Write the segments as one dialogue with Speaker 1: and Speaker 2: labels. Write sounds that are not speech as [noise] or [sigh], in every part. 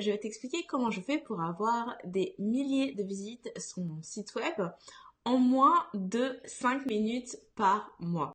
Speaker 1: je vais t'expliquer comment je fais pour avoir des milliers de visites sur mon site web en moins de 5 minutes par mois.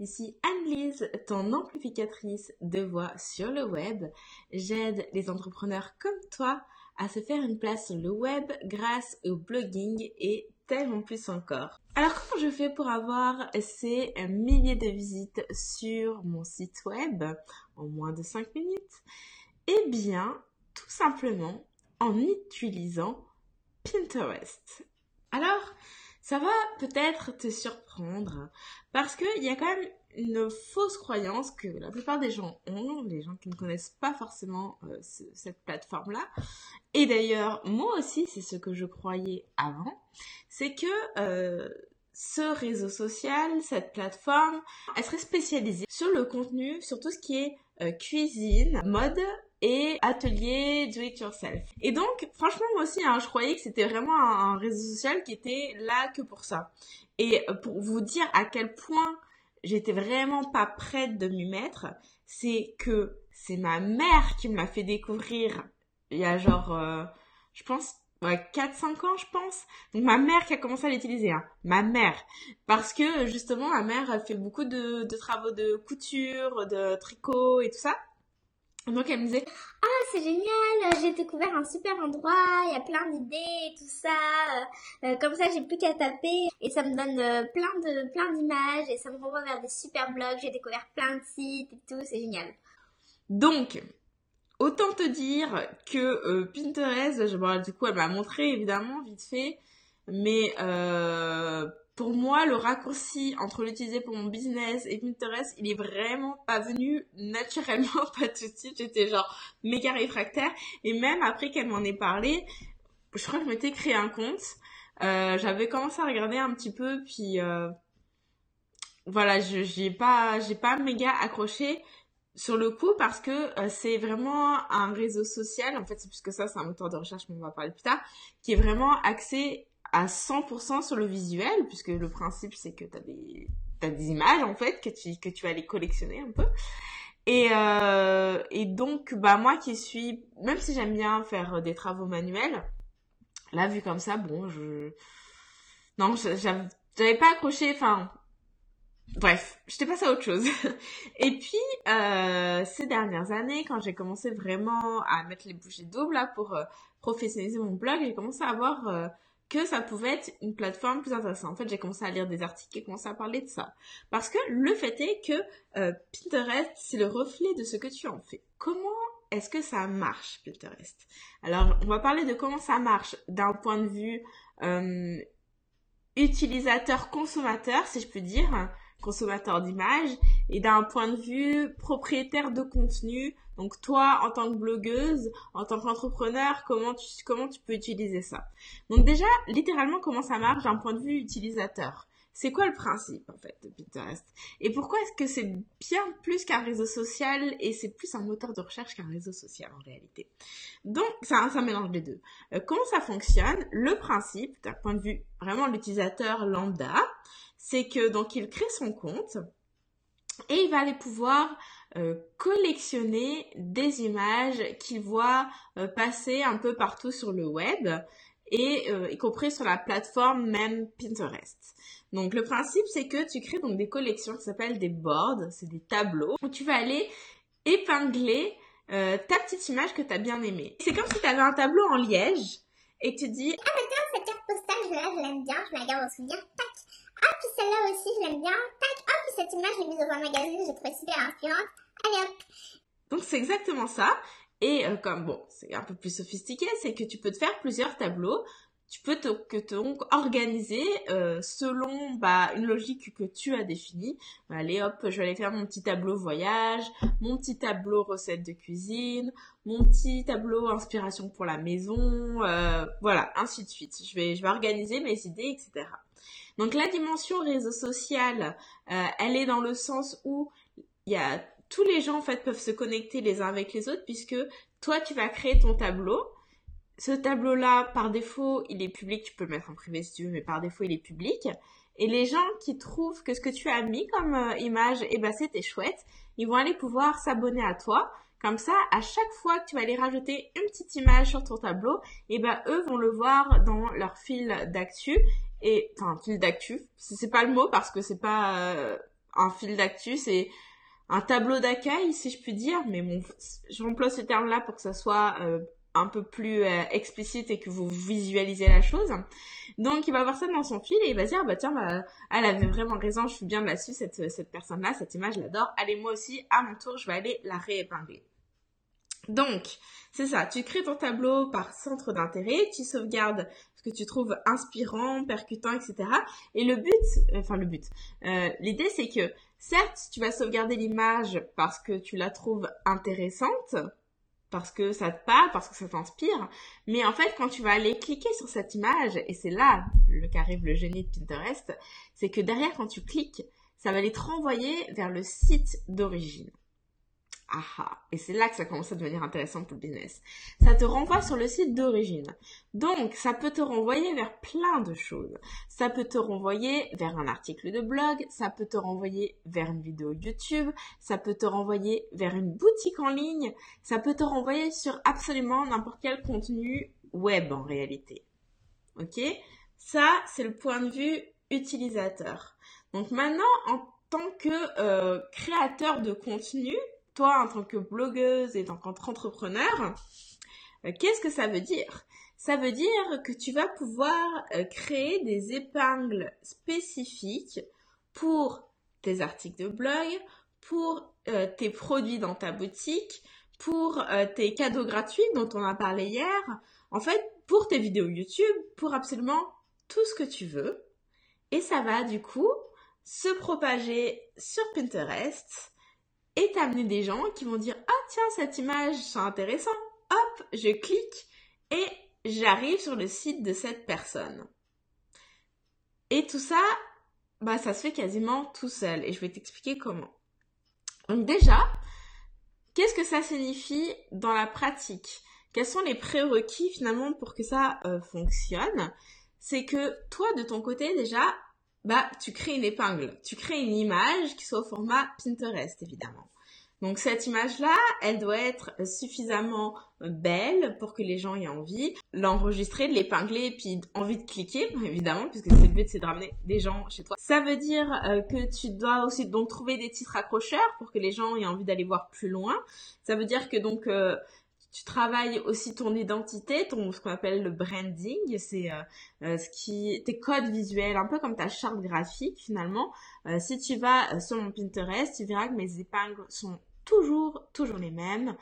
Speaker 1: Ici Anne-Lise, ton amplificatrice de voix sur le web. J'aide les entrepreneurs comme toi à se faire une place sur le web grâce au blogging et tellement plus encore. Alors comment je fais pour avoir ces milliers de visites sur mon site web en moins de 5 minutes? Eh bien, tout simplement en utilisant Pinterest. Alors, ça va peut-être te surprendre parce qu'il y a quand même une fausse croyance que la plupart des gens ont, les gens qui ne connaissent pas forcément euh, cette plateforme-là. Et d'ailleurs, moi aussi, c'est ce que je croyais avant, c'est que euh, ce réseau social, cette plateforme, elle serait spécialisée sur le contenu, sur tout ce qui est euh, cuisine, mode et atelier do it yourself. Et donc, franchement, moi aussi, hein, je croyais que c'était vraiment un, réseau social qui était là que pour ça. Et pour vous dire à quel point j'étais vraiment pas prête de m'y mettre, c'est que c'est ma mère qui m'a fait découvrir il y a genre, euh, je pense, ouais, 4-5 ans, je pense. Donc ma mère qui a commencé à l'utiliser, hein. ma mère. Parce que justement, ma mère, elle fait beaucoup de, de travaux de couture, de tricot et tout ça. Donc elle me disait
Speaker 2: ah c'est génial j'ai découvert un super endroit il y a plein d'idées et tout ça. Euh, euh, comme ça j'ai plus qu'à taper et ça me donne euh, plein de plein d'images et ça me renvoie vers des super blogs. J'ai découvert plein de sites et tout c'est génial.
Speaker 1: Donc autant te dire que Pinterest je, du coup elle m'a montré évidemment vite fait. Mais pour moi, le raccourci entre l'utiliser pour mon business et Pinterest, il est vraiment pas venu naturellement, [laughs] pas tout de suite. J'étais genre méga réfractaire. Et même après qu'elle m'en ait parlé, je crois que je m'étais créé un compte. Euh, j'avais commencé à regarder un petit peu, puis euh, voilà, j'ai pas j'ai pas méga accroché sur le coup parce que euh, c'est vraiment un réseau social. En fait, c'est plus que ça, c'est un moteur de recherche, mais on va parler plus tard, qui est vraiment axé à 100% sur le visuel, puisque le principe c'est que tu as des, images en fait, que tu, vas les collectionner un peu. Et, euh, et donc, bah moi qui suis, même si j'aime bien faire des travaux manuels, là vu comme ça, bon, je... Non, j'avais pas accroché, enfin... Bref, j'étais passée à autre chose. [laughs] et puis, euh, ces dernières années, quand j'ai commencé vraiment à mettre les bouchées doubles là pour euh, professionnaliser mon blog, j'ai commencé à avoir euh, que ça pouvait être une plateforme plus intéressante. En fait, j'ai commencé à lire des articles et commencé à parler de ça. Parce que le fait est que euh, Pinterest, c'est le reflet de ce que tu en fais. Comment est-ce que ça marche, Pinterest? Alors, on va parler de comment ça marche d'un point de vue euh, utilisateur-consommateur, si je peux dire, consommateur d'images, et d'un point de vue propriétaire de contenu, donc toi, en tant que blogueuse, en tant qu'entrepreneur, comment tu, comment tu peux utiliser ça? Donc déjà, littéralement, comment ça marche d'un point de vue utilisateur? C'est quoi le principe en fait de Pinterest? Et pourquoi est-ce que c'est bien plus qu'un réseau social et c'est plus un moteur de recherche qu'un réseau social en réalité? Donc ça, mélange les deux. Euh, comment ça fonctionne? Le principe, d'un point de vue vraiment l'utilisateur lambda, c'est que donc il crée son compte et il va aller pouvoir euh, collectionner des images qu'il voit euh, passer un peu partout sur le web et euh, y compris sur la plateforme même Pinterest. Donc le principe c'est que tu crées donc des collections qui s'appellent des boards, c'est des tableaux où tu vas aller épingler ta petite image que tu as bien aimée. C'est comme si tu avais un tableau en liège et tu dis
Speaker 2: ah tiens cette carte postale je l'aime bien, je la garde au souvenir, tac. Ah puis celle-là aussi je l'aime bien, tac. Ah cette image j'ai vue dans un magazine, j'ai trouvé super inspirante.
Speaker 1: Donc c'est exactement ça. Et euh, comme bon, c'est un peu plus sophistiqué, c'est que tu peux te faire plusieurs tableaux. Tu peux te, que donc organiser euh, selon bah, une logique que tu as définie. Allez hop, je vais aller faire mon petit tableau voyage, mon petit tableau recette de cuisine, mon petit tableau inspiration pour la maison, euh, voilà, ainsi de suite. Je vais, je vais organiser mes idées, etc. Donc la dimension réseau social, elle est dans le sens où il y a tous les gens en fait peuvent se connecter les uns avec les autres puisque toi tu vas créer ton tableau. Ce tableau-là, par défaut, il est public, tu peux le mettre en privé si tu veux, mais par défaut, il est public. Et les gens qui trouvent que ce que tu as mis comme euh, image, eh ben, c'était chouette, ils vont aller pouvoir s'abonner à toi. Comme ça, à chaque fois que tu vas aller rajouter une petite image sur ton tableau, eh ben, eux vont le voir dans leur fil d'actu. Et, enfin, fil d'actu. C'est pas le mot parce que c'est pas euh, un fil d'actu, c'est un tableau d'accueil, si je puis dire. Mais bon, j'emploie ce terme-là pour que ça soit euh, un peu plus euh, explicite et que vous visualisez la chose. Donc il va voir ça dans son fil et il va dire bah tiens bah, elle avait vraiment raison, je suis bien là-dessus cette cette personne là, cette image j'adore. Allez moi aussi à mon tour je vais aller la réépingler. Donc, c'est ça, tu crées ton tableau par centre d'intérêt, tu sauvegardes que tu trouves inspirant, percutant, etc. Et le but, enfin le but, euh, l'idée c'est que certes, tu vas sauvegarder l'image parce que tu la trouves intéressante, parce que ça te parle, parce que ça t'inspire. Mais en fait, quand tu vas aller cliquer sur cette image, et c'est là le qu'arrive le génie de Pinterest, c'est que derrière, quand tu cliques, ça va aller te renvoyer vers le site d'origine. Aha. Et c'est là que ça commence à devenir intéressant pour le business. Ça te renvoie sur le site d'origine. Donc, ça peut te renvoyer vers plein de choses. Ça peut te renvoyer vers un article de blog, ça peut te renvoyer vers une vidéo YouTube, ça peut te renvoyer vers une boutique en ligne, ça peut te renvoyer sur absolument n'importe quel contenu web en réalité. Ok? Ça, c'est le point de vue utilisateur. Donc maintenant, en tant que euh, créateur de contenu, toi en tant que blogueuse et en tant qu'entrepreneur, euh, qu'est-ce que ça veut dire? Ça veut dire que tu vas pouvoir euh, créer des épingles spécifiques pour tes articles de blog, pour euh, tes produits dans ta boutique, pour tes cadeaux gratuits dont on a parlé hier, en fait, pour tes vidéos YouTube, pour absolument tout ce que tu veux. Et ça va du coup se propager sur Pinterest et t'amener des gens qui vont dire ah tiens cette image c'est intéressant. Hop je clique et j'arrive sur le site de cette personne. Et tout ça bah ça se fait quasiment tout seul. Et je vais t'expliquer comment. Donc déjà qu'est-ce que ça signifie dans la pratique? Quels sont les prérequis finalement pour que ça euh, fonctionne? C'est que toi de ton côté déjà bah, tu crées une épingle. Tu crées une image qui soit au format Pinterest, évidemment. Donc cette image-là, elle doit être suffisamment belle pour que les gens aient envie l'enregistrer, de l'épingler, puis envie de cliquer, [laughs] évidemment, puisque c'est le but, c'est de ramener des gens chez toi. Ça veut dire euh, que tu dois aussi donc trouver des titres accrocheurs pour que les gens aient envie d'aller voir plus loin. Ça veut dire que donc euh, tu travailles aussi ton identité, ton ce qu'on appelle le branding, c'est euh, euh, ce qui tes codes visuels, un peu comme ta charte graphique finalement. Euh, si tu vas sur mon Pinterest, tu verras que mes épingles sont toujours toujours les mêmes.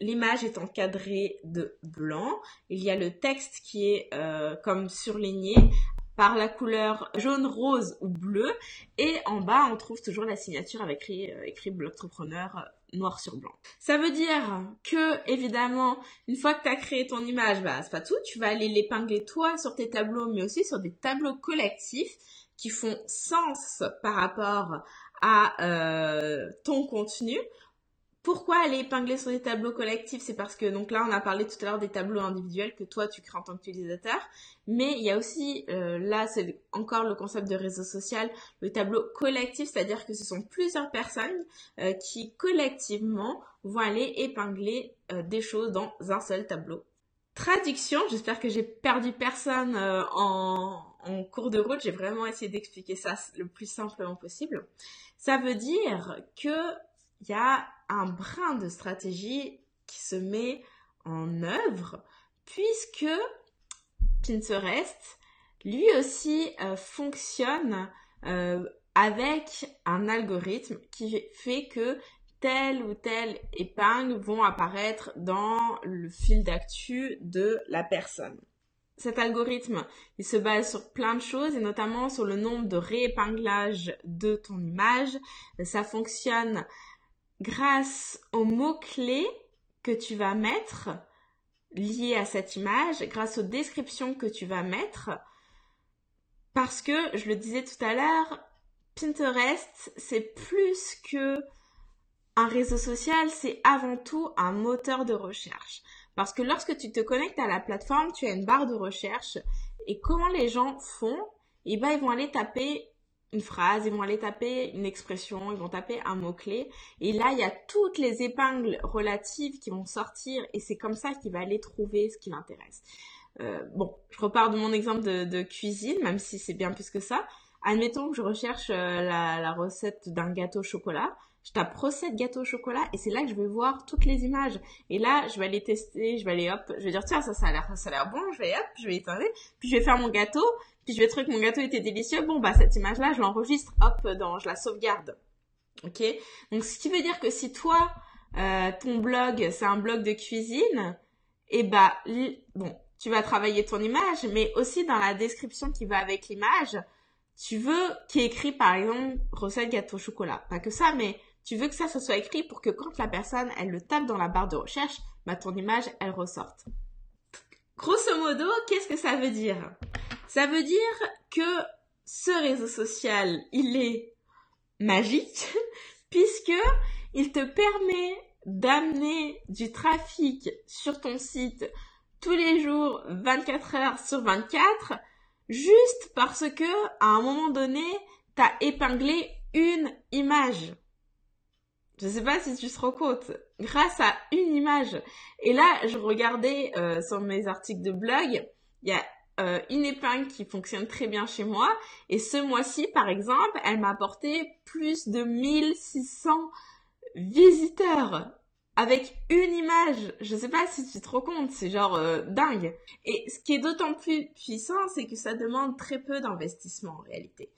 Speaker 1: L'image est encadrée de blanc. Il y a le texte qui est comme surligné par la couleur jaune, rose ou bleu. Et en bas, on trouve toujours la signature avec écrit, Blogtrepreneur noir sur blanc. Ça veut dire que, évidemment, une fois que tu as créé ton image, bah, c'est pas tout, tu vas aller l'épingler toi sur tes tableaux, mais aussi sur des tableaux collectifs qui font sens par rapport à euh, ton contenu pourquoi aller épingler sur des tableaux collectifs C'est parce que, donc là, on a parlé tout à l'heure des tableaux individuels que toi, tu crées en tant qu'utilisateur. Mais il y a aussi, euh, là, c'est encore le concept de réseau social, le tableau collectif, c'est-à-dire que ce sont plusieurs personnes euh, qui, collectivement, vont aller épingler euh, des choses dans un seul tableau. Traduction, j'espère que j'ai perdu personne en, en cours de route. J'ai vraiment essayé d'expliquer ça le plus simplement possible. Ça veut dire que il y a un brin de stratégie qui se met en œuvre puisque Pinterest lui aussi euh, fonctionne euh, avec un algorithme qui fait que telle ou telle épingle vont apparaître dans le fil d'actu de la personne. Cet algorithme, il se base sur plein de choses et notamment sur le nombre de réépinglages de ton image. Ça fonctionne grâce aux mots-clés que tu vas mettre liés à cette image, grâce aux descriptions que tu vas mettre, parce que, je le disais tout à l'heure, Pinterest, c'est plus que un réseau social, c'est avant tout un moteur de recherche. Parce que lorsque tu te connectes à la plateforme, tu as une barre de recherche. Et comment les gens font? Et ben ils vont aller taper une phrase, ils vont aller taper une expression, ils vont taper un mot-clé. Et là, il y a toutes les épingles relatives qui vont sortir et c'est comme ça qu'il va aller trouver ce qui l'intéresse. Euh, bon, je repars de mon exemple de, cuisine, même si c'est bien plus que ça. Admettons que je recherche euh, la, recette d'un gâteau au chocolat. Je tape recette gâteau au chocolat et c'est là que je vais voir toutes les images. Et là, je vais aller tester, je vais aller hop, je vais dire tiens ça ça a l'air ça a l'air bon, je vais hop, je vais éteindre, puis je vais faire mon gâteau puis je vais trouver que mon gâteau était délicieux. Bon, bah, cette image-là, je l'enregistre, hop, dans, je la sauvegarde. Ok? Donc, ce qui veut dire que si toi, euh, ton blog, c'est un blog de cuisine, et eh bah, bon, tu vas travailler ton image, mais aussi dans la description qui va avec l'image, tu veux ait écrit, par exemple, recette gâteau au chocolat. Pas que ça, mais tu veux que ça, ça soit écrit pour que quand la personne, elle le tape dans la barre de recherche, bah, ton image, elle ressorte. Grosso modo, qu'est-ce que ça veut dire? Ça veut dire que ce réseau social, il est magique [laughs] puisque il te permet d'amener du trafic sur ton site tous les jours 24 heures sur 24 juste parce que à un moment donné, tu as épinglé une image. Je sais pas si tu te rends compte, grâce à une image. Et là, je regardais euh, sur mes articles de blog, il y a euh, une épingle qui fonctionne très bien chez moi. Et ce mois-ci, par exemple, elle m'a apporté plus de 1600 visiteurs avec une image. Je sais pas si tu te rends compte, c'est genre euh, dingue. Et ce qui est d'autant plus puissant, c'est que ça demande très peu d'investissement en réalité.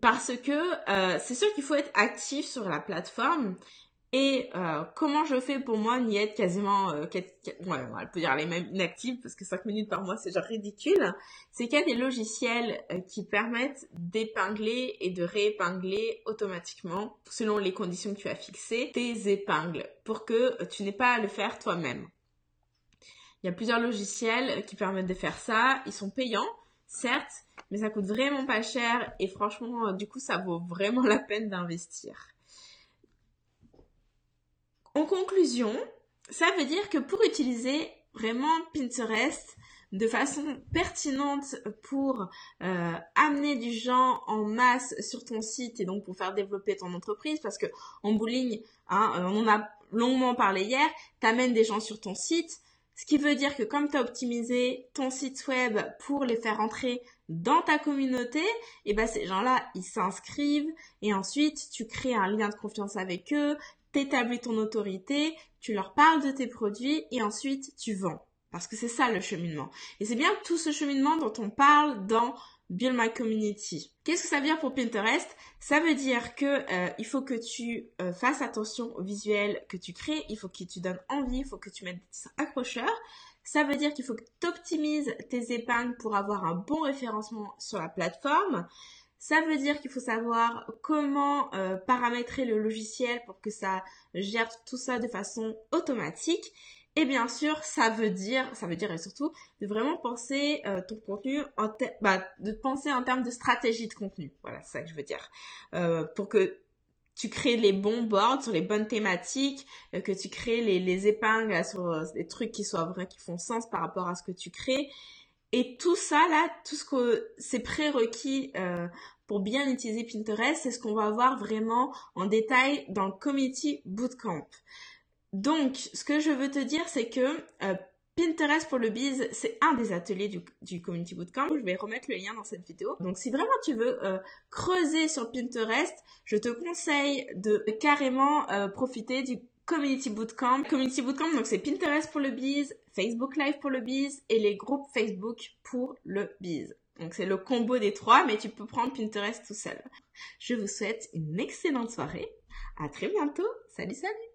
Speaker 1: Parce que euh, c'est sûr qu'il faut être actif sur la plateforme et euh, comment je fais pour moi n'y être quasiment, euh, on peut dire les mêmes inactives parce que 5 minutes par mois c'est genre ridicule, c'est qu'il y a des logiciels qui permettent d'épingler et de réépingler automatiquement selon les conditions que tu as fixées tes épingles pour que tu n'aies pas à le faire toi-même. Il y a plusieurs logiciels qui permettent de faire ça, ils sont payants, certes, mais ça coûte vraiment pas cher et franchement du coup ça vaut vraiment la peine d'investir. En conclusion, ça veut dire que pour utiliser vraiment Pinterest de façon pertinente pour euh, amener du gens en masse sur ton site et donc pour faire développer ton entreprise parce que en bowling, hein, euh, on en a longuement parlé hier, t'amènes des gens sur ton site, ce qui veut dire que comme tu as optimisé ton site web pour les faire entrer dans ta communauté, et eh ben ces gens-là, ils s'inscrivent et ensuite tu crées un lien de confiance avec eux, t'établis ton autorité, tu leur parles de tes produits et ensuite tu vends. Parce que c'est ça le cheminement. Et c'est bien tout ce cheminement dont on parle dans Build My Community. Qu'est-ce que ça veut dire pour Pinterest? Ça veut dire que euh, il faut que tu euh, fasses attention au visuel que tu crées, il faut que tu donnes envie, il faut que tu mettes des accrocheurs. Ça veut dire qu'il faut que tu optimises tes épingles pour avoir un bon référencement sur la plateforme. Ça veut dire qu'il faut savoir comment euh, paramétrer le logiciel pour que ça gère tout ça de façon automatique. Et bien sûr, ça veut dire, ça veut dire et surtout de vraiment penser euh, ton contenu en bah, de penser en termes de stratégie de contenu. Voilà, c'est ça que je veux dire. Euh, pour que tu crées les bons boards sur les bonnes thématiques, que tu crées les, les épingles sur des trucs qui soient vrais, qui font sens par rapport à ce que tu crées et tout ça là, tout ce que c'est prérequis euh, pour bien utiliser Pinterest, c'est ce qu'on va voir vraiment en détail dans le Community Bootcamp. Donc, ce que je veux te dire, c'est que euh, Pinterest pour le biz, c'est un des ateliers du, Community Bootcamp. Je vais remettre le lien dans cette vidéo. Donc, si vraiment tu veux euh, creuser sur Pinterest, je te conseille de carrément profiter du Community Bootcamp. Community Bootcamp, donc c'est Pinterest pour le biz, Facebook Live pour le biz et les groupes Facebook pour le biz. Donc c'est le combo des trois, mais tu peux prendre Pinterest tout seul. Je vous souhaite une excellente soirée. À très bientôt. Salut, salut